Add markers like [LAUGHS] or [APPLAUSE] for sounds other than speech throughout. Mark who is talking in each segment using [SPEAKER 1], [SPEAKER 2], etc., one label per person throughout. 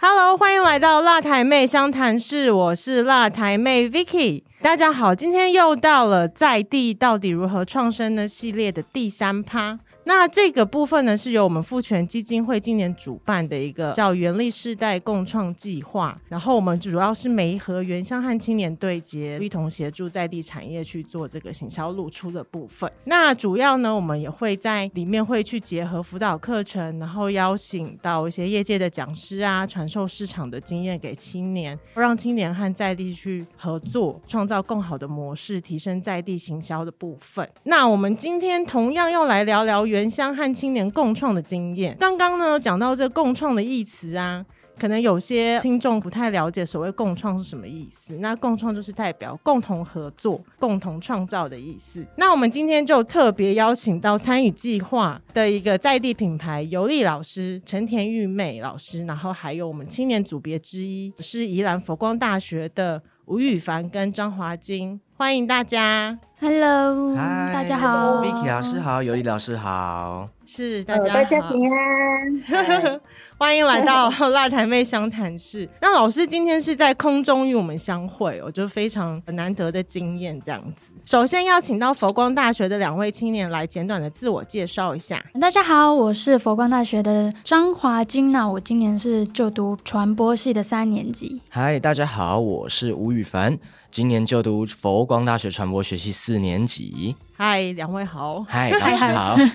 [SPEAKER 1] Hello，欢迎来到辣台妹相谈室，我是辣台妹 Vicky。大家好，今天又到了在地到底如何创生呢系列的第三趴。那这个部分呢，是由我们父权基金会今年主办的一个叫“原力世代共创计划”，然后我们主要是媒和原乡和青年对接，一同协助在地产业去做这个行销露出的部分。那主要呢，我们也会在里面会去结合辅导课程，然后邀请到一些业界的讲师啊，传授市场的经验给青年，让青年和在地去合作，创造更好的模式，提升在地行销的部分。那我们今天同样要来聊聊原。原乡和青年共创的经验。刚刚呢讲到这共创的意词啊，可能有些听众不太了解所谓共创是什么意思。那共创就是代表共同合作、共同创造的意思。那我们今天就特别邀请到参与计划的一个在地品牌尤丽老师、陈田玉美老师，然后还有我们青年组别之一是宜兰佛光大学的吴宇凡跟张华金，欢迎大家。
[SPEAKER 2] Hello，大家好
[SPEAKER 3] ，Vicky 老师好，尤里老师好，
[SPEAKER 1] 是大家
[SPEAKER 4] 大家平安，
[SPEAKER 1] 欢迎来到辣台妹相谈室。[LAUGHS] 那老师今天是在空中与我们相会，我觉得非常难得的经验这样子。首先要请到佛光大学的两位青年来简短的自我介绍一下。
[SPEAKER 2] 大家好，我是佛光大学的张华金娜，我今年是就读传播系的三年级。
[SPEAKER 3] 嗨，大家好，我是吴宇凡。今年就读佛光大学传播学系四年级。
[SPEAKER 1] 嗨，两位好。
[SPEAKER 3] 嗨，[LAUGHS] 老师好。[LAUGHS]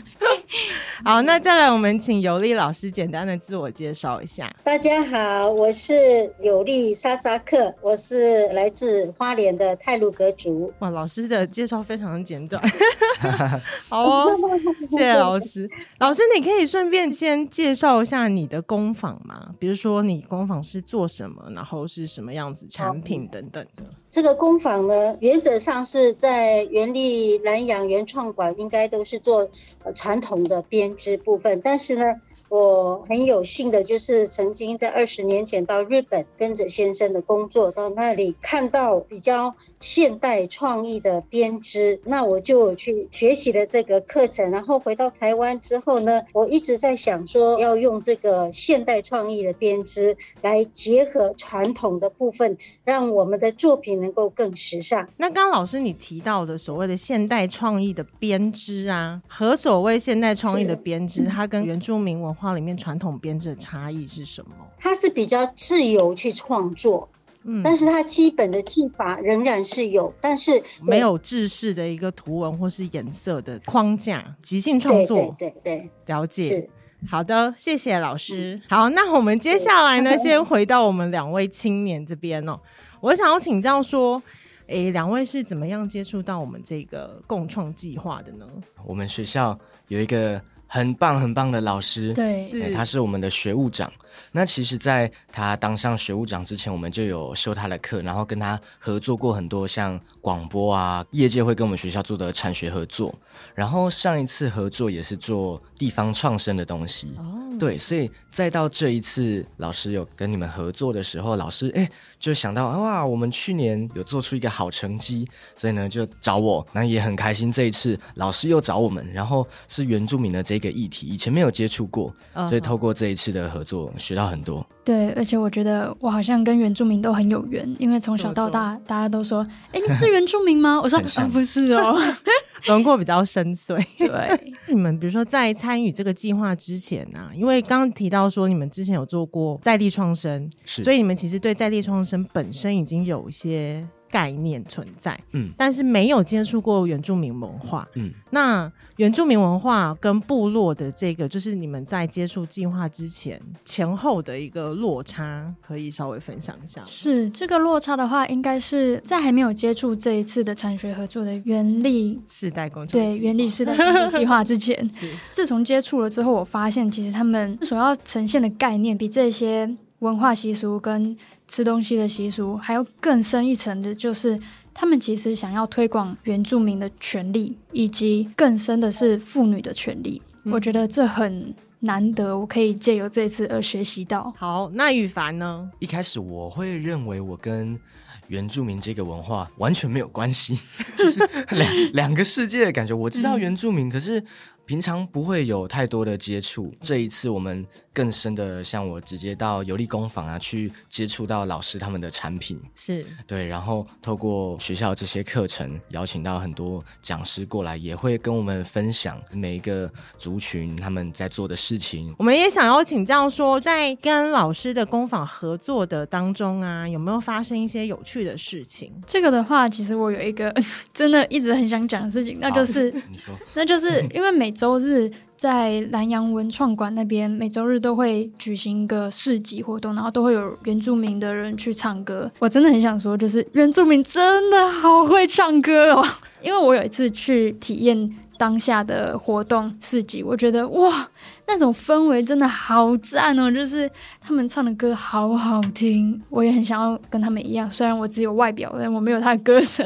[SPEAKER 3] [LAUGHS]
[SPEAKER 1] 好，那再来，我们请尤丽老师简单的自我介绍一下。
[SPEAKER 4] 大家好，我是尤丽沙沙克，我是来自花莲的泰鲁格族。
[SPEAKER 1] 哇，老师的介绍非常的简短。[LAUGHS] 好哦，谢谢老师。老师，你可以顺便先介绍一下你的工坊吗？比如说你工坊是做什么，然后是什么样子产品等等的。
[SPEAKER 4] 这个工坊呢，原则上是在原力南洋原创馆，应该都是做呃传统的编编织部分，但是呢。我很有幸的，就是曾经在二十年前到日本跟着先生的工作，到那里看到比较现代创意的编织，那我就去学习了这个课程。然后回到台湾之后呢，我一直在想说要用这个现代创意的编织来结合传统的部分，让我们的作品能够更时尚。
[SPEAKER 1] 那刚刚老师你提到的所谓的现代创意的编织啊，和所谓现代创意的编织，它跟原住民文化。画里面传统编制的差异是什么？
[SPEAKER 4] 它是比较自由去创作，嗯，但是它基本的技法仍然是有，但是
[SPEAKER 1] 没有制式的一个图文或是颜色的框架，即兴创作，
[SPEAKER 4] 对对，
[SPEAKER 1] 了解。好的，谢谢老师。好，那我们接下来呢，先回到我们两位青年这边哦。我想要请教说，诶，两位是怎么样接触到我们这个共创计划的呢？
[SPEAKER 3] 我们学校有一个。很棒很棒的老师，
[SPEAKER 2] 对，
[SPEAKER 3] 他是我们的学务长。那其实，在他当上学务长之前，我们就有修他的课，然后跟他合作过很多像广播啊，业界会跟我们学校做的产学合作。然后上一次合作也是做地方创生的东西，对，所以再到这一次老师有跟你们合作的时候，老师哎就想到哇，我们去年有做出一个好成绩，所以呢就找我，那也很开心。这一次老师又找我们，然后是原住民的这个议题，以前没有接触过，所以透过这一次的合作。学到很多，
[SPEAKER 2] 对，而且我觉得我好像跟原住民都很有缘，因为从小到大，大家都说：“哎，你是原住民吗？” [LAUGHS] 我说：“不是哦，[LAUGHS]
[SPEAKER 1] 轮廓比较深邃。”
[SPEAKER 2] 对，[LAUGHS]
[SPEAKER 1] 你们比如说在参与这个计划之前呢，因为刚刚提到说你们之前有做过在地创生，所以你们其实对在地创生本身已经有一些。概念存在，嗯，但是没有接触过原住民文化，嗯，那原住民文化跟部落的这个，就是你们在接触计划之前前后的一个落差，可以稍微分享一下。
[SPEAKER 2] 是这个落差的话，应该是在还没有接触这一次的产学合作的原力
[SPEAKER 1] 世代工程
[SPEAKER 2] 对原力世代工程计划之前，[LAUGHS] 是。自从接触了之后，我发现其实他们所要呈现的概念比这些。文化习俗跟吃东西的习俗，还有更深一层的，就是他们其实想要推广原住民的权利，以及更深的是妇女的权利。我觉得这很难得，我可以借由这次而学习到。
[SPEAKER 1] 好，那羽凡呢？
[SPEAKER 3] 一开始我会认为我跟原住民这个文化完全没有关系，[LAUGHS] 就是两两个世界的感觉。我知道原住民，可是。平常不会有太多的接触，这一次我们更深的，像我直接到游历工坊啊，去接触到老师他们的产品，
[SPEAKER 1] 是
[SPEAKER 3] 对，然后透过学校这些课程，邀请到很多讲师过来，也会跟我们分享每一个族群他们在做的事情。
[SPEAKER 1] 我们也想要请教说，在跟老师的工坊合作的当中啊，有没有发生一些有趣的事情？
[SPEAKER 2] 这个的话，其实我有一个 [LAUGHS] 真的一直很想讲的事情，那就是
[SPEAKER 3] 你说，
[SPEAKER 2] 那就是因为每周日在南洋文创馆那边，每周日都会举行一个市集活动，然后都会有原住民的人去唱歌。我真的很想说，就是原住民真的好会唱歌哦！[LAUGHS] 因为我有一次去体验当下的活动市集，我觉得哇，那种氛围真的好赞哦！就是他们唱的歌好好听，我也很想要跟他们一样。虽然我只有外表，但我没有他的歌声。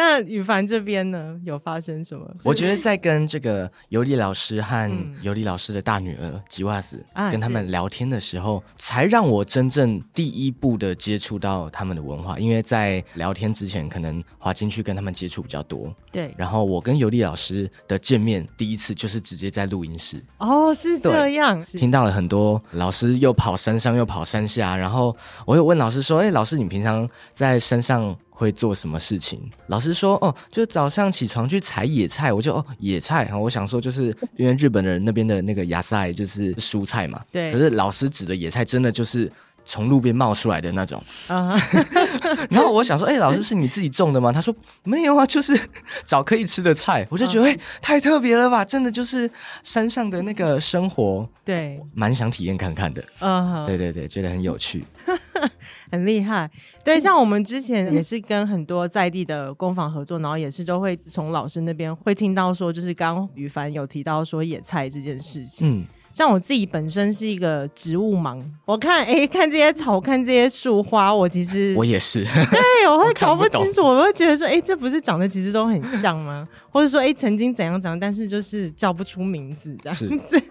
[SPEAKER 1] 那羽凡这边呢，有发生什么？
[SPEAKER 3] 我觉得在跟这个尤里老师和尤里老师的大女儿吉瓦斯跟他们聊天的时候，才让我真正第一步的接触到他们的文化。因为在聊天之前，可能华金去跟他们接触比较多。
[SPEAKER 1] 对，
[SPEAKER 3] 然后我跟尤里老师的见面第一次就是直接在录音室。
[SPEAKER 1] 哦，是这样，
[SPEAKER 3] 听到了很多老师又跑山上又跑山下，然后我有问老师说：“哎，老师，你平常在山上？”会做什么事情？老师说哦，就早上起床去采野菜，我就哦野菜。我想说，就是 [LAUGHS] 因为日本人那边的那个芽菜就是蔬菜嘛。
[SPEAKER 1] 对。
[SPEAKER 3] 可是老师指的野菜，真的就是从路边冒出来的那种。啊。[LAUGHS] 然后我想说，哎，老师是你自己种的吗？他说没有啊，就是找可以吃的菜。我就觉得，哎，太特别了吧！真的就是山上的那个生活，
[SPEAKER 1] 对，
[SPEAKER 3] 蛮想体验看看的。嗯。对对对，觉得很有趣。[LAUGHS]
[SPEAKER 1] 很厉害，对，像我们之前也是跟很多在地的工坊合作，然后也是都会从老师那边会听到说，就是刚于凡有提到说野菜这件事情。嗯，像我自己本身是一个植物盲，我看哎看这些草，看这些树花，我其实 [LAUGHS]
[SPEAKER 3] 我也是，
[SPEAKER 1] 对，我会 [LAUGHS] 搞不清楚，我会觉得说，哎，这不是长得其实都很像吗？[LAUGHS] 或者说，哎，曾经怎样怎样，但是就是叫不出名字这样子。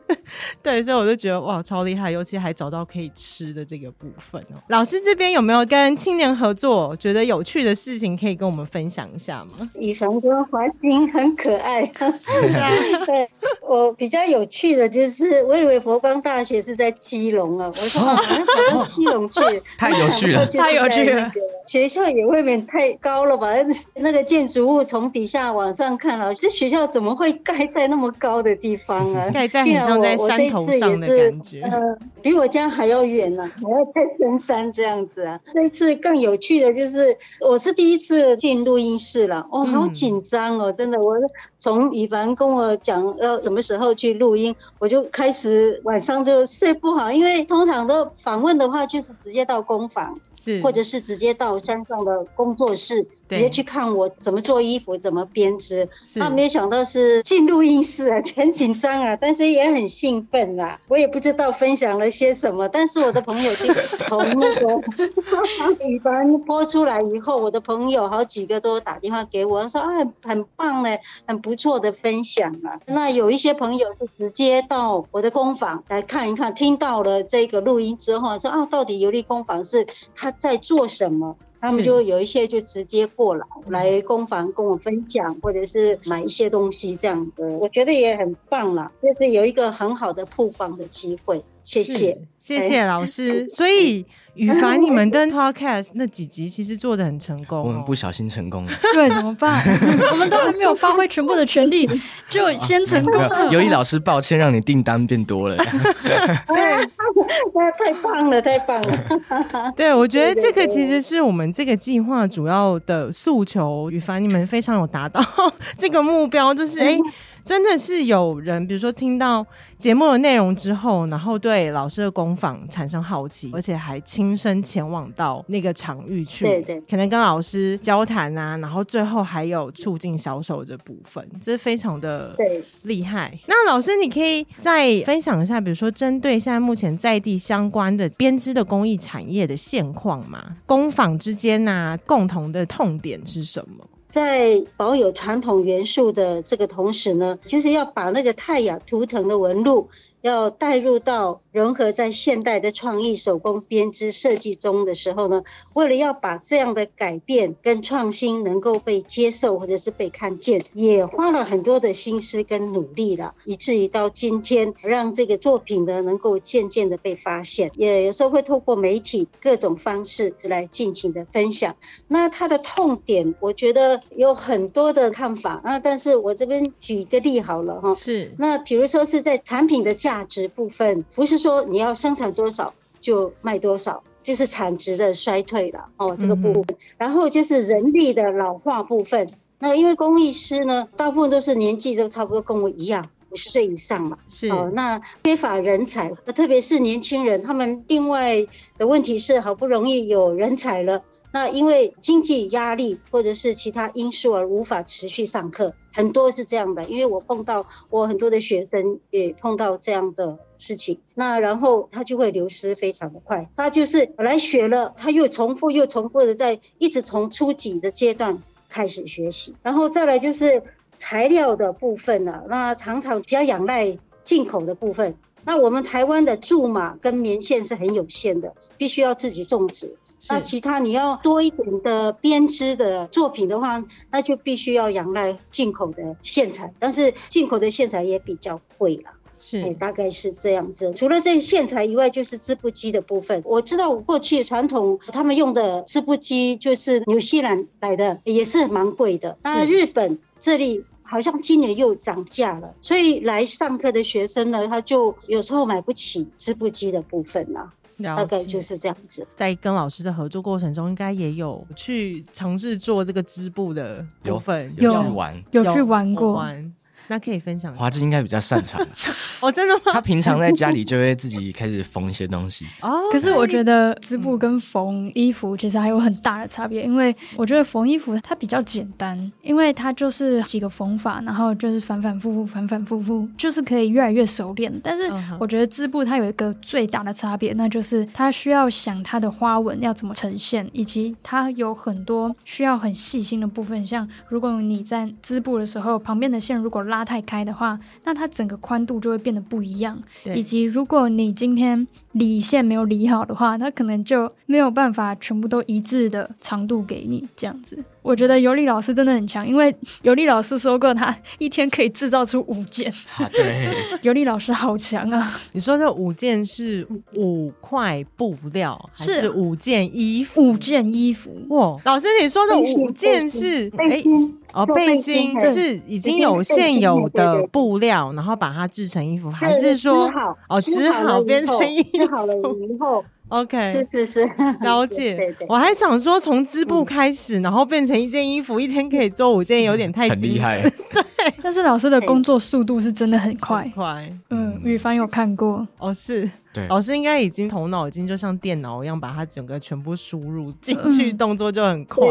[SPEAKER 1] 对，所以我就觉得哇，超厉害，尤其还找到可以吃的这个部分哦。老师这边有没有跟青年合作，觉得有趣的事情可以跟我们分享一下吗？
[SPEAKER 4] 以凡跟华金很可爱，
[SPEAKER 1] 是啊。
[SPEAKER 4] 对我比较有趣的就是，我以为佛光大学是在基隆啊，我说啊，跑到 [LAUGHS] 基隆去，
[SPEAKER 3] 太有趣了，[LAUGHS]
[SPEAKER 2] 太有趣了。
[SPEAKER 4] 学校也未免太高了吧？那个建筑物从底下往上看了，这学校怎么会盖在那么高的地方啊？[LAUGHS]
[SPEAKER 1] 盖在很像在山头上的感觉，
[SPEAKER 4] 呃，比我家还要远呢，还要在深山这样子啊。这一次更有趣的就是，我是第一次进录音室了，哦，好紧张哦，真的，我从以凡跟我讲要什么时候去录音，我就开始晚上就睡不好，因为通常都访问的话就是直接到工坊，
[SPEAKER 1] 是，
[SPEAKER 4] 或者是直接到。山上的工作室，直接去看我怎么做衣服，怎么编织。他没有想到是进录音室啊，很紧张啊，但是也很兴奋啊。我也不知道分享了些什么，但是我的朋友就从那个语班播出来以后，我的朋友好几个都打电话给我，说啊，很棒嘞，很不错的分享啊。那有一些朋友是直接到我的工坊来看一看，听到了这个录音之后，说啊，到底游历工坊是他在做什么？他们就有一些就直接过来来工坊跟我分享，或者是买一些东西这样的，我觉得也很棒了，就是有一个很好的曝光的机会。谢谢，
[SPEAKER 1] 谢谢老师。所以羽凡，你们的 podcast 那几集其实做的很成功，
[SPEAKER 3] 我们不小心成功了。[LAUGHS]
[SPEAKER 2] 对，怎么办？[LAUGHS] 我们都还没有发挥全部的全力，[LAUGHS] 就先成功了。
[SPEAKER 3] 尤一老师，抱歉让你订单变多了。
[SPEAKER 4] 对。那太棒了，太棒了！
[SPEAKER 1] 对，我觉得这个其实是我们这个计划主要的诉求。羽凡，你们非常有达到这个目标，就是哎，真的是有人，比如说听到节目的内容之后，然后对老师的工坊产生好奇，而且还亲身前往到那个场域去，
[SPEAKER 4] 对对
[SPEAKER 1] 可能跟老师交谈啊，然后最后还有促进销售这部分，这非常的。厉害。那老师，你可以再分享一下，比如说针对现在目前在地相关的编织的工艺产业的现况吗？工坊之间呐、共同的痛点是什么？
[SPEAKER 4] 在保有传统元素的这个同时呢，就是要把那个太阳图腾的纹路要带入到融合在现代的创意手工编织设计中的时候呢，为了要把这样的改变跟创新能够被接受或者是被看见，也花了很多的心思跟努力了，以至于到今天让这个作品呢能够渐渐的被发现，也有时候会透过媒体各种方式来尽情的分享。那它的痛点，我觉得有很多的看法啊，但是我这边举一个例好了哈。
[SPEAKER 1] 是
[SPEAKER 4] 那比如说是在产品的价值部分，不是说你要生产多少就卖多少，就是产值的衰退了哦，这个部分。然后就是人力的老化部分，那因为工艺师呢，大部分都是年纪都差不多跟我一样。五十岁以上嘛，
[SPEAKER 1] 是
[SPEAKER 4] 哦，那缺乏人才，特别是年轻人，他们另外的问题是，好不容易有人才了，那因为经济压力或者是其他因素而无法持续上课，很多是这样的。因为我碰到我很多的学生也碰到这样的事情，那然后他就会流失非常的快。他就是本来学了，他又重复又重复的在一直从初级的阶段开始学习，然后再来就是材料的部分呢、那常常比较仰赖进口的部分。那我们台湾的苎麻跟棉线是很有限的，必须要自己种植。那其他你要多一点的编织的作品的话，那就必须要仰赖进口的线材，但是进口的线材也比较贵啦。哎，
[SPEAKER 1] 是
[SPEAKER 4] 大概是这样子。除了这个线材以外，就是织布机的部分。我知道过去传统他们用的织布机就是纽西兰来的，也是蛮贵的。那日本这里。好像今年又涨价了，所以来上课的学生呢，他就有时候买不起织布机的部分啦，大
[SPEAKER 1] 了解。
[SPEAKER 4] 概就是这样子。
[SPEAKER 1] 在跟老师的合作过程中，应该也有去尝试做这个织布的部分，
[SPEAKER 3] 有
[SPEAKER 2] 有
[SPEAKER 3] 去玩，
[SPEAKER 2] 有去玩过，
[SPEAKER 1] 玩。那可以分享一下
[SPEAKER 3] 华志应该比较擅长，[LAUGHS]
[SPEAKER 1] 哦，真的吗？
[SPEAKER 3] 他平常在家里就会自己开始缝一些东西。[LAUGHS]
[SPEAKER 1] 哦，
[SPEAKER 2] 可是我觉得织布跟缝衣服其实还有很大的差别，因为我觉得缝衣服它比较简单，因为它就是几个缝法，然后就是反反复复、反反复复，就是可以越来越熟练。但是我觉得织布它有一个最大的差别，那就是它需要想它的花纹要怎么呈现，以及它有很多需要很细心的部分，像如果你在织布的时候，旁边的线如果拉太开的话，那它整个宽度就会变得不一样。以及如果你今天理线没有理好的话，它可能就没有办法全部都一致的长度给你这样子。我觉得尤里老师真的很强，因为尤里老师说过，他一天可以制造出五件。
[SPEAKER 3] 啊，对，[LAUGHS]
[SPEAKER 2] 尤里老师好强啊！
[SPEAKER 1] 你说这五件是五块布料，还
[SPEAKER 2] 是
[SPEAKER 1] 是五件衣服？
[SPEAKER 2] 五件衣服，
[SPEAKER 1] 哇，老师你说的五件是
[SPEAKER 4] 哎
[SPEAKER 1] 哦，背
[SPEAKER 4] 背心就
[SPEAKER 1] 是已经有现有的布料，然后把它制成衣服，还是说哦织好变成
[SPEAKER 4] 后
[SPEAKER 1] 衣
[SPEAKER 4] 织好了以后，[LAUGHS]
[SPEAKER 1] OK？
[SPEAKER 4] 是是是，[LAUGHS]
[SPEAKER 1] 了
[SPEAKER 4] 对
[SPEAKER 1] 解。
[SPEAKER 4] 对，对。
[SPEAKER 1] 我还想说从织布开始，然后变成一件衣服，一天可以做五件，有点太
[SPEAKER 3] 厉害
[SPEAKER 1] 人。
[SPEAKER 2] 但是老师的工作速度是真的很快。
[SPEAKER 1] 很。快。
[SPEAKER 2] 嗯，雨凡有看过，
[SPEAKER 1] 哦，是。
[SPEAKER 3] 对。
[SPEAKER 1] 老师应该已经头脑已经就像电脑一样，把它整个全部输入进去，
[SPEAKER 2] 嗯。
[SPEAKER 1] 动作就很快。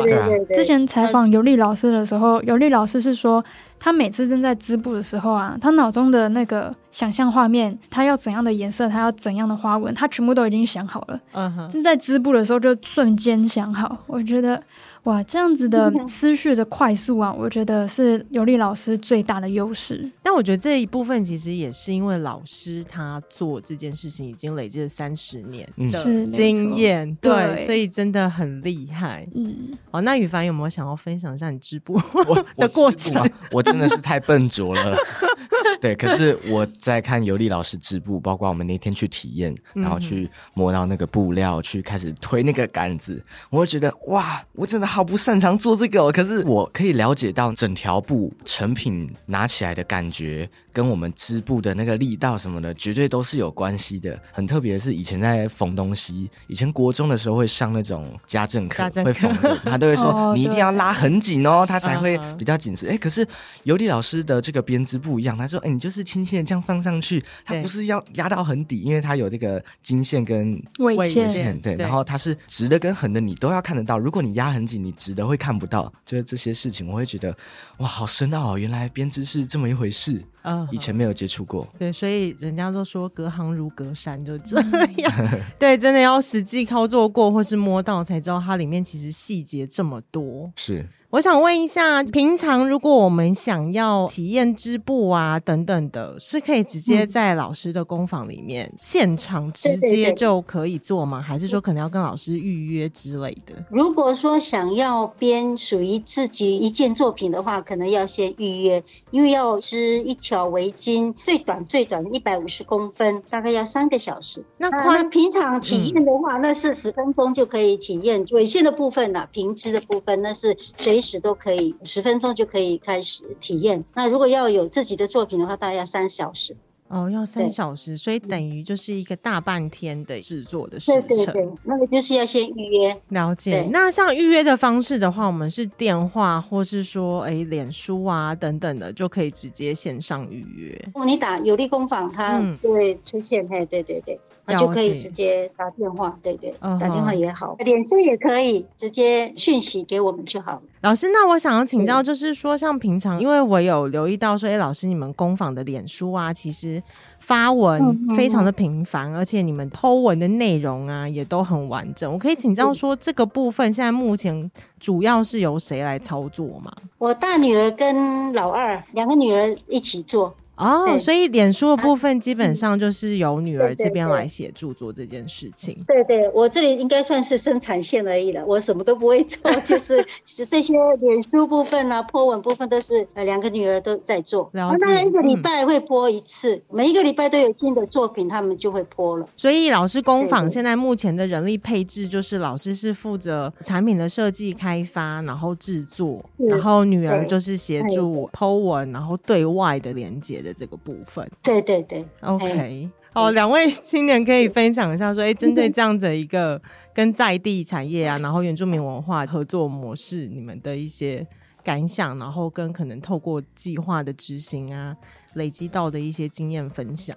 [SPEAKER 2] 之前采访尤利老师的时候，尤利老师是说，他每次正在织布的时候啊，他脑中的那个想象画面，他要怎样的颜色，他要怎样的花纹，他全部都已经想好了。
[SPEAKER 1] 嗯哼，
[SPEAKER 2] 正在织布的时候就瞬间想好，我觉得哇，这样子的思绪的快速啊，我觉得是尤丽老师最大的优势。
[SPEAKER 1] 但我觉得这一部分其实也是因为老师他做这件事情已经累积了三十年
[SPEAKER 3] 嗯
[SPEAKER 1] 的经验，对，
[SPEAKER 2] 对
[SPEAKER 1] 所以真的很厉害。
[SPEAKER 2] 嗯，
[SPEAKER 1] 哦，那羽凡有没有想要分享一下你织布
[SPEAKER 3] 我 [LAUGHS]
[SPEAKER 1] 的过程？
[SPEAKER 3] 我真的是太笨拙了。[LAUGHS] 对，可是我在看尤丽老师织布，包括我们那天去体验，然后去摸到那个布料，去开始推那个杆子，我会觉得哇，我真的好不擅长做这个哦。可是我可以了解到整条布成品拿起来的感觉，跟我们织布的那个力道什么的，绝对都是有关系的。很特别的是，以前在缝东西，以前国中的时候会上那种家政课，[LAUGHS]
[SPEAKER 1] 政 [LAUGHS]
[SPEAKER 3] 会缝的，他都会说
[SPEAKER 2] 哦
[SPEAKER 3] 你一定要拉很紧哦，它才会
[SPEAKER 1] 嗯
[SPEAKER 3] 比较紧实。哎，可是尤里老师的这个编织不一样，他说，哎，你就是轻轻的这样放上去，它不是要压到很底，因为它有这个金线跟
[SPEAKER 1] 尾
[SPEAKER 2] 尾线
[SPEAKER 1] 线
[SPEAKER 3] 线，对，
[SPEAKER 1] 对
[SPEAKER 3] 然后它是直的跟横的，你都要看得到。如果你压很紧，你直的会看不到。就是这些事情，我会觉得哇，好深奥哦！原来编织是这么一回事，
[SPEAKER 1] 嗯
[SPEAKER 3] 以前没有接触过。
[SPEAKER 1] 对，所以人家都说隔行如隔山，就这样。[LAUGHS] 对，真的要实际操作过或是摸到才知道它里面其实细节这么多。
[SPEAKER 3] 是，
[SPEAKER 1] 我想问一下，平常如果我们想要体验织布啊等等的，是可以直接在老师的工坊里面、现场直接就可以做吗？还是说可能要跟老师预约之类的？
[SPEAKER 4] 如果说想要编属于自己一件作品的话，可能要先预约，因为要织一条围巾，最短最短一百五十公分，大概要三个小时。啊那
[SPEAKER 1] 那宽
[SPEAKER 4] 平常体验的话，那是十分钟就可以体验尾线的部分啊、平织的部分那是随时都可以，十分钟就可以开始体验。那如果要有自己的作品的话，大概要三小时。
[SPEAKER 1] 哦，要三小时，所以等于就是一个大半天的制作的时程。
[SPEAKER 4] 对对对，那个就是要先预约。
[SPEAKER 1] 了解。那像预约的方式的话，我们是电话，或是说，哎，脸书啊等等的，就可以直接线上预约。
[SPEAKER 4] 哦，你打有利工坊，它
[SPEAKER 1] 嗯
[SPEAKER 4] 就会出现，嘿，对对对，就可以直接打电话，对对，
[SPEAKER 1] 嗯
[SPEAKER 4] 打电话也好，脸书也可以直接讯息给我们就好了。
[SPEAKER 1] 老师，那我想要请教，
[SPEAKER 4] 嗯
[SPEAKER 1] 就是说，像平常，因为我有留意到说，哎，老师，你们工坊的脸书啊，其实发文非常的频繁，而且你们 Po 文的内容啊，也都很完整。我可以请教说，这个部分现在目前主要是由谁来操作吗？
[SPEAKER 4] 我大女儿跟老二两个女儿一起做，
[SPEAKER 1] 哦，所以脸书的部分基本上就是由女儿这边来协助做这件事情。
[SPEAKER 4] 对对，我这里应该算是生产线而已了，我什么都不会做，[LAUGHS] 就是是这些脸书部分啊、po 文部分都是呃两个女儿都在做。
[SPEAKER 1] 了解
[SPEAKER 4] 那大概一个礼
[SPEAKER 1] 嗯
[SPEAKER 4] 拜会 po 一次，每一个礼拜都有新的作品，他们就会 po 了。
[SPEAKER 1] 所以老师工坊现在目前的人力配置就是老师是负责产品的设计、开发，然后制作，然后女儿就是协助 Po 文，然后对外的连接的这个部分。
[SPEAKER 4] 对对对
[SPEAKER 1] ，OK，哦，两位青年可以分享一下说，哎，针对这样的一个跟在地产业啊，然后原住民文化合作模式，你们的一些感想，然后跟可能透过计划的执行啊，累积到的一些经验分享。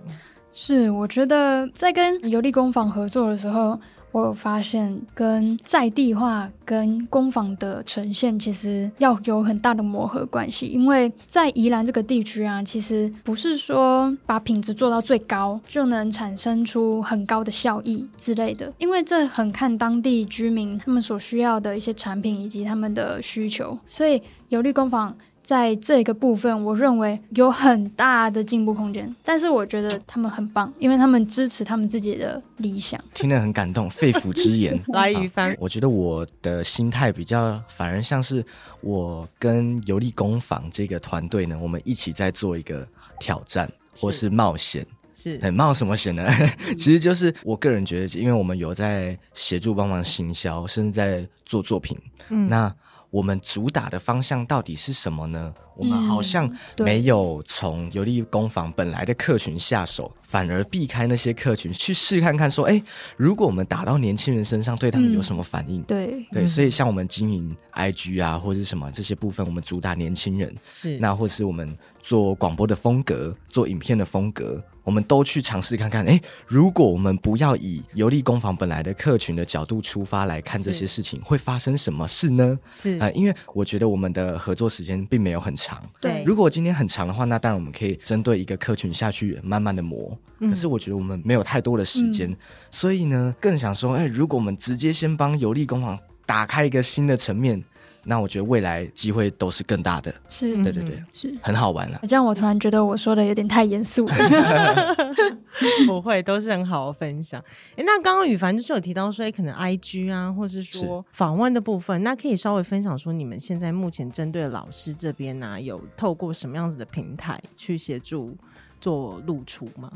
[SPEAKER 2] 是，我觉得在跟游历工坊合作的时候，我有发现跟在地化跟工坊的呈现其实要有很大的磨合关系，因为在宜兰这个地区啊，其实不是说把品质做到最高就能产生出很高的效益之类的，因为这很看当地居民他们所需要的一些产品以及他们的需求，所以有利工坊。在这个部分，我认为有很大的进步空间。但是我觉得他们很棒，因为他们支持他们自己的理想。
[SPEAKER 3] 听得很感动，肺腑之言。[LAUGHS]
[SPEAKER 1] 来，于帆，
[SPEAKER 3] 我觉得我的心态比较，反而像是我跟游历工坊这个团队呢，我们一起在做一个挑战或是冒险。
[SPEAKER 1] 是
[SPEAKER 3] 很冒什么险呢？[LAUGHS] 其实就是我个人觉得，因为我们有在协助帮忙行销，甚至在做作品。
[SPEAKER 1] 嗯
[SPEAKER 3] 那我们主打的方向到底是什么呢？我们好像没有从游历工坊本来的客群下手，反而避开那些客群，去试看看说，哎，如果我们打到年轻人身上，对他们有什么反应？
[SPEAKER 2] 对，
[SPEAKER 3] 对，
[SPEAKER 1] 嗯
[SPEAKER 3] 所以像我们经营 IG 啊，或者是什么这些部分，我们主打年轻人，
[SPEAKER 1] 是
[SPEAKER 3] 那或是我们做广播的风格，做影片的风格，我们都去尝试看看。哎，如果我们不要以游历工坊本来的客群的角度出发来看这些事情，会发生什么事呢？
[SPEAKER 1] 是
[SPEAKER 3] 啊、因为我觉得我们的合作时间并没有很长。
[SPEAKER 2] 对。
[SPEAKER 3] 如果今天很长的话，那当然我们可以针对一个客群下去慢慢的磨。
[SPEAKER 1] 嗯。
[SPEAKER 3] 可是我觉得我们没有太多的时间，所以呢，更想说，哎，如果我们直接先帮游历工坊打开一个新的层面，那我觉得未来机会都是更大的。
[SPEAKER 2] 是，
[SPEAKER 3] 对对对，
[SPEAKER 2] 是。
[SPEAKER 3] 很好玩了。
[SPEAKER 2] 这样我突然觉得我说的有点太严肃了。[LAUGHS]
[SPEAKER 1] 不会，都是很好的分享。哎，那刚刚羽凡就是有提到说，可能 I G 啊，或是说访问的部分，那可以稍微分享说，你们现在目前针对老师这边呢，有透过什么样子的平台去协助做露出吗？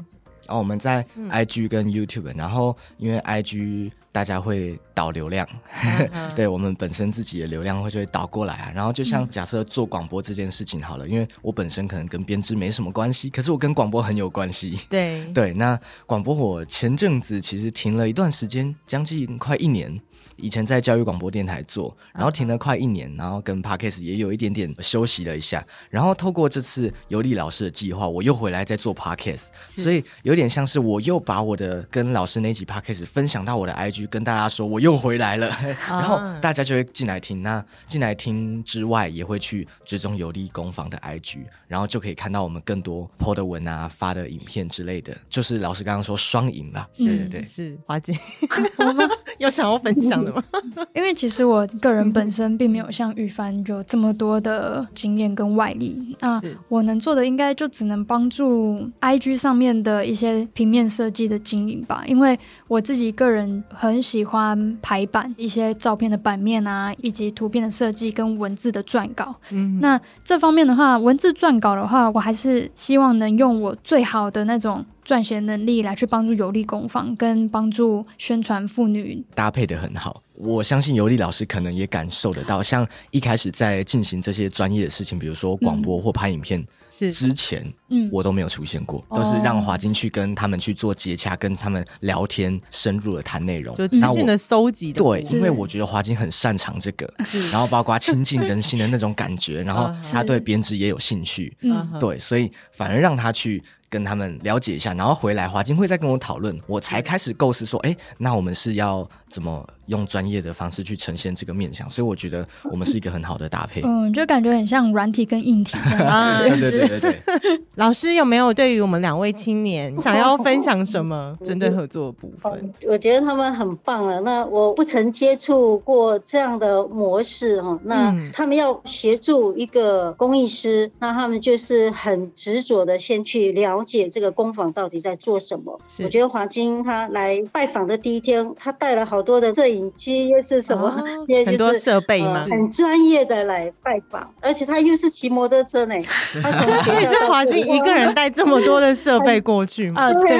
[SPEAKER 3] 哦，我们在 I G 跟 YouTube，然后因为 I G 大家会导流量，[LAUGHS] 对我们本身自己的流量会就会导过来啊。然后就像假设做广播这件事情好了，因为我本身可能跟编织没什么关系，可是我跟广播很有关系。[LAUGHS]
[SPEAKER 1] 对
[SPEAKER 3] 对，那广播我前阵子其实停了一段时间，将近快一年。以前在教育广播电台做，然后停了快一年，然后跟 Parkes 也有一点点休息了一下，然后透过这次尤利老师的计划，我又回来再做 Parkes，所以有点像是我又把我的跟老师那集 Parkes 分享到我的 IG，跟大家说我又回来了，[LAUGHS] 然后大家就会进来听。那进来听之外，也会去追踪尤利工坊的 IG，然后就可以看到我们更多 po 的文啊、发的影片之类的。就是老师刚刚说双赢了，对对对，
[SPEAKER 1] 是华姐，[LAUGHS] [LAUGHS] [LAUGHS] 有想要分享的吗。[LAUGHS]
[SPEAKER 2] 因为其实我个人本身并没有像玉帆有这么多的经验跟外力，那我能做的应该就只能帮助 IG 上面的一些平面设计的经营吧。因为我自己个人很喜欢排版，一些照片的版面啊，以及图片的设计跟文字的撰稿。嗯，那这方面的话，文字撰稿的话，我还是希望能用我最好的那种。撰写能力来去帮助有利工坊，跟帮助宣传妇女
[SPEAKER 3] 搭配的很好。我相信尤利老师可能也感受得到，像一开始在进行这些专业的事情，比如说广播或拍影片是之前，嗯，我都没有出现过，都是让华金去跟他们去做接洽，跟他们聊天，深入的谈内容，
[SPEAKER 1] 就资讯的搜集。
[SPEAKER 3] 对，因为我觉得华金很擅长这个，然后包括亲近人心的那种感觉，然后 [LAUGHS] 他对编织也有兴趣，嗯，对，所以反而让他去。跟他们了解一下，然后回来华金会再跟我讨论，我才开始构思说，哎，那我们是要怎么？用专业的方式去呈现这个面相，所以我觉得我们是一个很好的搭配。
[SPEAKER 2] 嗯，就感觉很像软体跟硬体。[LAUGHS]
[SPEAKER 3] 对对对对对。[LAUGHS]
[SPEAKER 1] 老师有没有对于我们两位青年 [LAUGHS] 想要分享什么针对合作的部分？
[SPEAKER 4] 我觉得他们很棒了。那我不曾接触过这样的模式哈。那他们要协助一个工艺师，那他们就是很执着的先去了解这个工坊到底在做什么。我觉得华金他来拜访的第一天，他带了好多的摄影。影机又是什么？[LAUGHS]
[SPEAKER 1] 很多设备吗？
[SPEAKER 4] 很专业的来拜访，而且他又是骑摩托车呢。[LAUGHS]
[SPEAKER 1] 他所以是华金一个人带这么多的设备过去吗？
[SPEAKER 4] 啊对，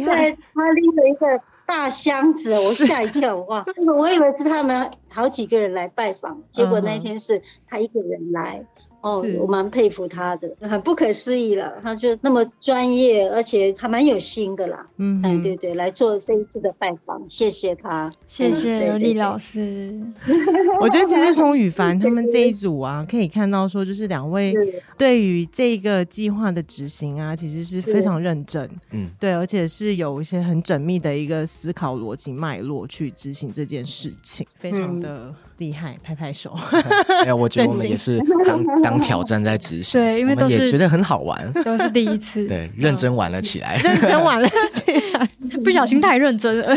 [SPEAKER 4] 他在他拎着一个大箱子，我吓一跳哇！[LAUGHS] 我以为是他们好几个人来拜访，结果那天是他一个人来。哦，我蛮佩服他的，很不可思议了。他就那么专业，而且还蛮有心的啦。嗯，哎，对对，来做这一次的拜访，谢谢他，
[SPEAKER 2] 谢谢刘丽老师。[LAUGHS]
[SPEAKER 1] 我觉得其实从羽凡他们这一组啊，可以看到说，就是两位对于这个计划的执行啊，其实是非常认真。嗯，对，而且是有一些很缜密的一个思考逻辑脉络去执行这件事情，非常的。厉害，拍拍手。[LAUGHS]
[SPEAKER 3] 哎呀，我觉得我们也是当当挑战在执行，[LAUGHS]
[SPEAKER 2] 对，因为
[SPEAKER 3] 都是也觉得很好玩，[LAUGHS]
[SPEAKER 2] 都是第一次，
[SPEAKER 3] 对，认真玩了起来，
[SPEAKER 1] 认真玩了起来，
[SPEAKER 2] 不小心太认真了。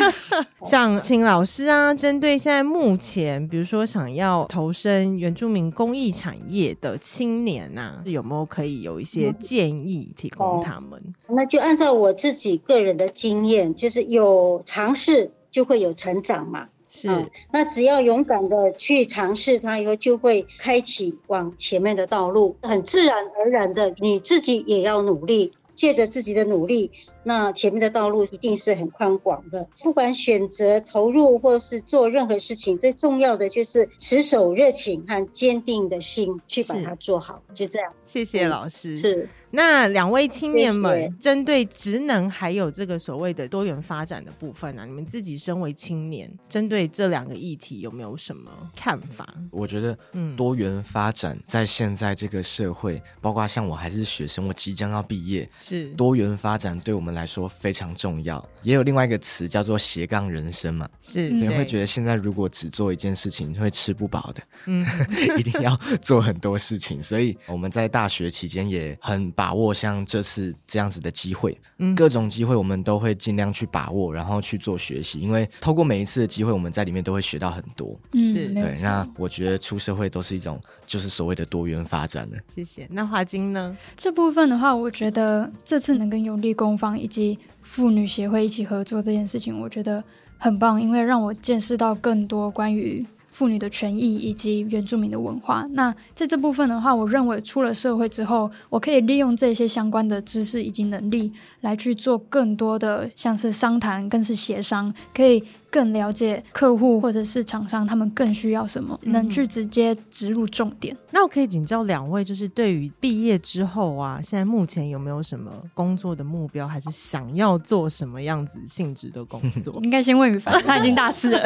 [SPEAKER 1] 像请老师啊，针对现在目前，比如说想要投身原住民公益产业的青年呐，有没有可以有一些建议提供他们？
[SPEAKER 4] 那就按照我自己个人的经验，就是有尝试就会有成长嘛。
[SPEAKER 1] 是，
[SPEAKER 4] 那只要勇敢的去尝试它，以后就会开启往前面的道路，很自然而然的，你自己也要努力，借着自己的努力，那前面的道路一定是很宽广的。不管选择投入或是做任何事情，最重要的就是持守热情和坚定的心去把它做好，就这样。
[SPEAKER 1] 谢谢老师。
[SPEAKER 4] 是。
[SPEAKER 1] 那两位青年们，针对职能还有这个所谓的多元发展的部分呢，你们自己身为青年，针对这两个议题有没有什么看法？
[SPEAKER 3] 我觉得，嗯，多元发展在现在这个社会，包括像我还是学生，我即将要毕业，
[SPEAKER 1] 是
[SPEAKER 3] 多元发展对我们们来说非常重要。也有另外一个词叫做斜杠人生嘛，
[SPEAKER 1] 是
[SPEAKER 3] 对，会觉得现在如果只做一件事情会吃不饱的，
[SPEAKER 1] 嗯，[LAUGHS]
[SPEAKER 3] 一定要做很多事情。所以我们在大学期间也很把握像这次这样子的机会，
[SPEAKER 1] 嗯
[SPEAKER 3] 各种机会我们都会尽量去把握，然后去做学习。因为透过每一次的机会，我们在里面都会学到很多。
[SPEAKER 2] 嗯
[SPEAKER 1] 是，
[SPEAKER 3] 对，那我觉得出社会都是一种就是所谓的多元发展了。
[SPEAKER 1] 谢谢。那华金呢？
[SPEAKER 2] 这部分的话，我觉得这次能跟有利工坊以及妇女协会一起合作这件事情，我觉得很棒，因为让我见识到更多关于妇女的权益以及原住民的文化。那在这部分的话，我认为出了社会之后，我可以利用这些相关的知识以及能力来去做更多的像是商谈，更是协商，可以更了解客户或者是厂商他们更需要什么，能去直接植入重点。
[SPEAKER 1] 那我可以请教两位，就是对于毕业之后啊，现在目前有没有什么工作的目标，还是想要做什么样子性质的工作？[LAUGHS]
[SPEAKER 2] 应该先问雨凡，他已经大四了。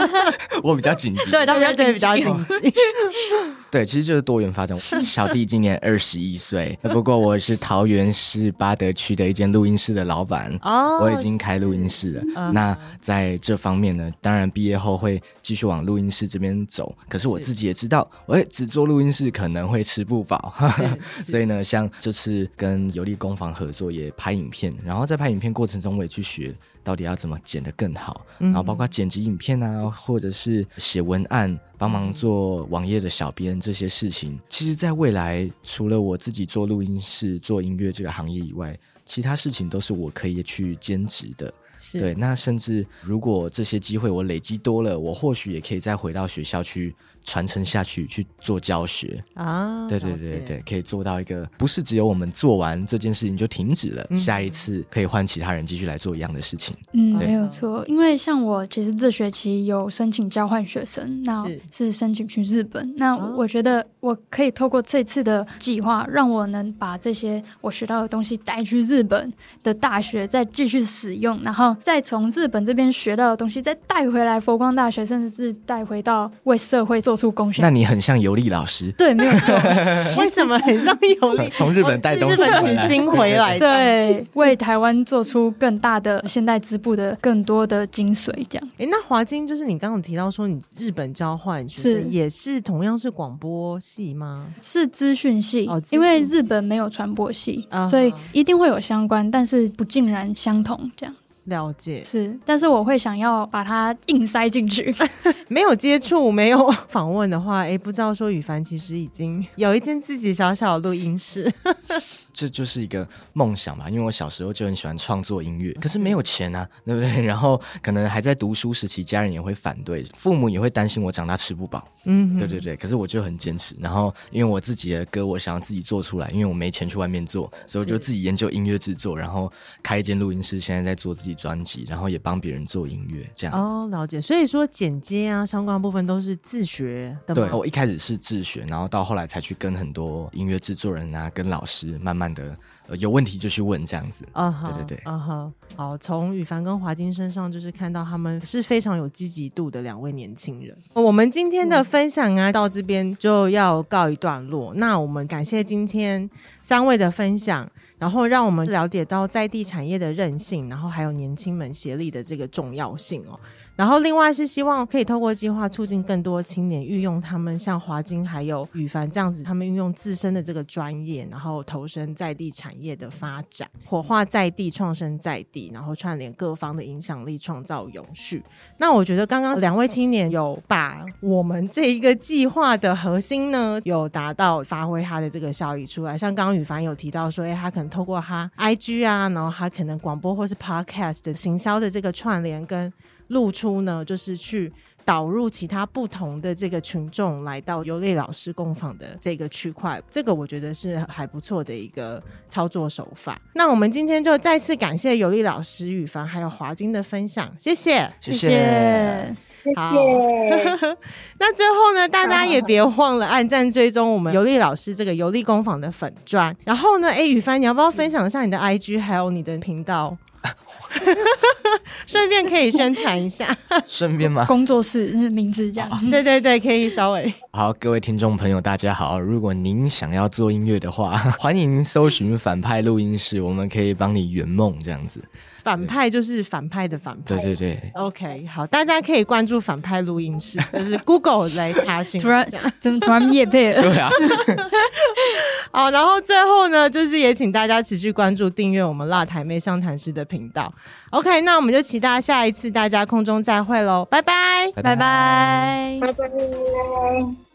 [SPEAKER 2] [LAUGHS]
[SPEAKER 3] 我比较紧急，
[SPEAKER 2] 对他比较
[SPEAKER 1] 对比较紧急。[LAUGHS]
[SPEAKER 3] 对，其实就是多元发展。小弟今年二十一岁，不过我是桃园市八德区的一间录音室的老板。
[SPEAKER 1] 哦
[SPEAKER 3] 我已经开录音室了。
[SPEAKER 1] 嗯
[SPEAKER 3] 那在这方面呢，当然毕业后会继续往录音室这边走。可是我自己也知道，我只做录音室可能会吃不饱，[LAUGHS] [LAUGHS] 所以呢，像这次跟有利工坊合作，也拍影片，然后在拍影片过程中，我也去学到底要怎么剪得更好，
[SPEAKER 1] 嗯
[SPEAKER 3] 然后包括剪辑影片啊，或者是写文案，帮忙做网页的小编这些事情。其实，在未来，除了我自己做录音室、做音乐这个行业以外，其他事情都是我可以去兼职的。
[SPEAKER 1] 是
[SPEAKER 3] 对，那甚至如果这些机会我累积多了，我或许也可以再回到学校去传承下去，去做教学。
[SPEAKER 1] 啊，
[SPEAKER 3] 对对对对，可以做到一个不是只有我们做完这件事情就停止了，
[SPEAKER 1] 嗯
[SPEAKER 3] 下一次可以换其他人继续来做一样的事情。
[SPEAKER 2] 嗯，没有错。因为像我其实这学期有申请交换学生，那
[SPEAKER 1] 是
[SPEAKER 2] 是申请去日本。那
[SPEAKER 1] 哦
[SPEAKER 2] 我觉得我可以透过这次的计划，让我能把这些我学到的东西带去日本的大学，再继续使用，然后再从日本这边学到的东西再带回来佛光大学，甚至是带回到为社会做出贡献。
[SPEAKER 3] 那你很像尤利老师，
[SPEAKER 2] 对，没有错。[LAUGHS]
[SPEAKER 1] 为什么很像尤力？
[SPEAKER 3] 从日本带东
[SPEAKER 1] 日本取
[SPEAKER 3] 西回来。
[SPEAKER 1] 经回来，
[SPEAKER 2] 对，为台湾做出更大的现代织布的更多的精髓，这样。
[SPEAKER 1] 哎，那华金就是你刚刚提到说你日本交换
[SPEAKER 2] 是
[SPEAKER 1] 也是同样是广播系吗？
[SPEAKER 2] 是资讯系，因为日本没有传播系，所以一定会有相关，但是不尽然相同。这样
[SPEAKER 1] 了解，
[SPEAKER 2] 是，但是我会想要把它硬塞进去。[LAUGHS]
[SPEAKER 1] 没有接触、没有访问的话，哎，不知道说羽凡其实已经有一间自己小小的录音室。[LAUGHS]
[SPEAKER 3] 这就是一个梦想吧，因为我小时候就很喜欢创作音乐，可是没有钱啊，对不对？[LAUGHS] 然后可能还在读书时期，家人也会反对，父母也会担心我长大吃不饱，
[SPEAKER 1] 嗯，
[SPEAKER 3] 对对对。可是我就很坚持，然后因为我自己的歌，我想要自己做出来，因为我没钱去外面做，所以我就自己研究音乐制作，然后开一间录音室，现在在做自己专辑，然后也帮别人做音乐，这样子。
[SPEAKER 1] 哦，了解。所以说剪接啊，相关部分都是自学的？
[SPEAKER 3] 对，我一开始是自学，然后到后来才去跟很多音乐制作人啊，跟老师慢慢的、呃、有问题就去问这样子。
[SPEAKER 1] 啊哈，
[SPEAKER 3] 对对对
[SPEAKER 1] 啊哈，好，从羽凡跟华金身上就是看到他们是非常有积极度的两位年轻人。我们今天的分享啊，到这边就要告一段落。那我们感谢今天三位的分享，然后让我们了解到在地产业的韧性，然后还有年轻们协力的这个重要性哦。然后另外是希望可以透过计划促进更多青年运用他们像华金还有羽凡这样子，他们运用自身的这个专业，然后投身在地产业的发展，火化在地，创生在地，然后串联各方的影响力，创造永续。那我觉得刚刚两位青年有把我们这一个计划的核心呢，有达到发挥它的这个效益出来。像刚刚羽凡有提到说，哎，他可能透过他 IG 啊，然后他可能广播或是 Podcast 的行销的这个串联跟露出呢，就是去导入其他不同的这个群众来到尤利老师工坊的这个区块，这个我觉得是还不错的一个操作手法。那我们今天就再次感谢尤利老师、羽凡还有华金的分享，谢谢。
[SPEAKER 3] 谢
[SPEAKER 2] 谢
[SPEAKER 4] 谢
[SPEAKER 1] 好。那最后呢，大家也别忘了按赞追踪我们尤利老师这个尤利工坊的粉砖。然后呢，哎，羽凡，你要不要分享一下你的 IG 还有你的频道？[LAUGHS] 顺便可以宣传一下。
[SPEAKER 3] 顺便吗？
[SPEAKER 2] 工作室名字这样。
[SPEAKER 1] 对对对，可以稍微。
[SPEAKER 3] 好，各位听众朋友，大家好。如果您想要做音乐的话，[LAUGHS] 欢迎搜寻反派录音室，我们可以帮你圆梦这样子。
[SPEAKER 1] 反派就是反派的反派。
[SPEAKER 3] 对对对。
[SPEAKER 1] OK，好，大家可以关注反派录音室，[LAUGHS] 就是 Google 来查询一
[SPEAKER 2] 突然。怎么突然夜配了？
[SPEAKER 3] 对啊，[LAUGHS]
[SPEAKER 1] 好，然后最后呢，就是也请大家持续关注、订阅我们辣台妹商谈师的频道。OK，那我们就期待下一次大家空中再会喽，拜拜。
[SPEAKER 2] 拜拜。
[SPEAKER 4] 拜拜。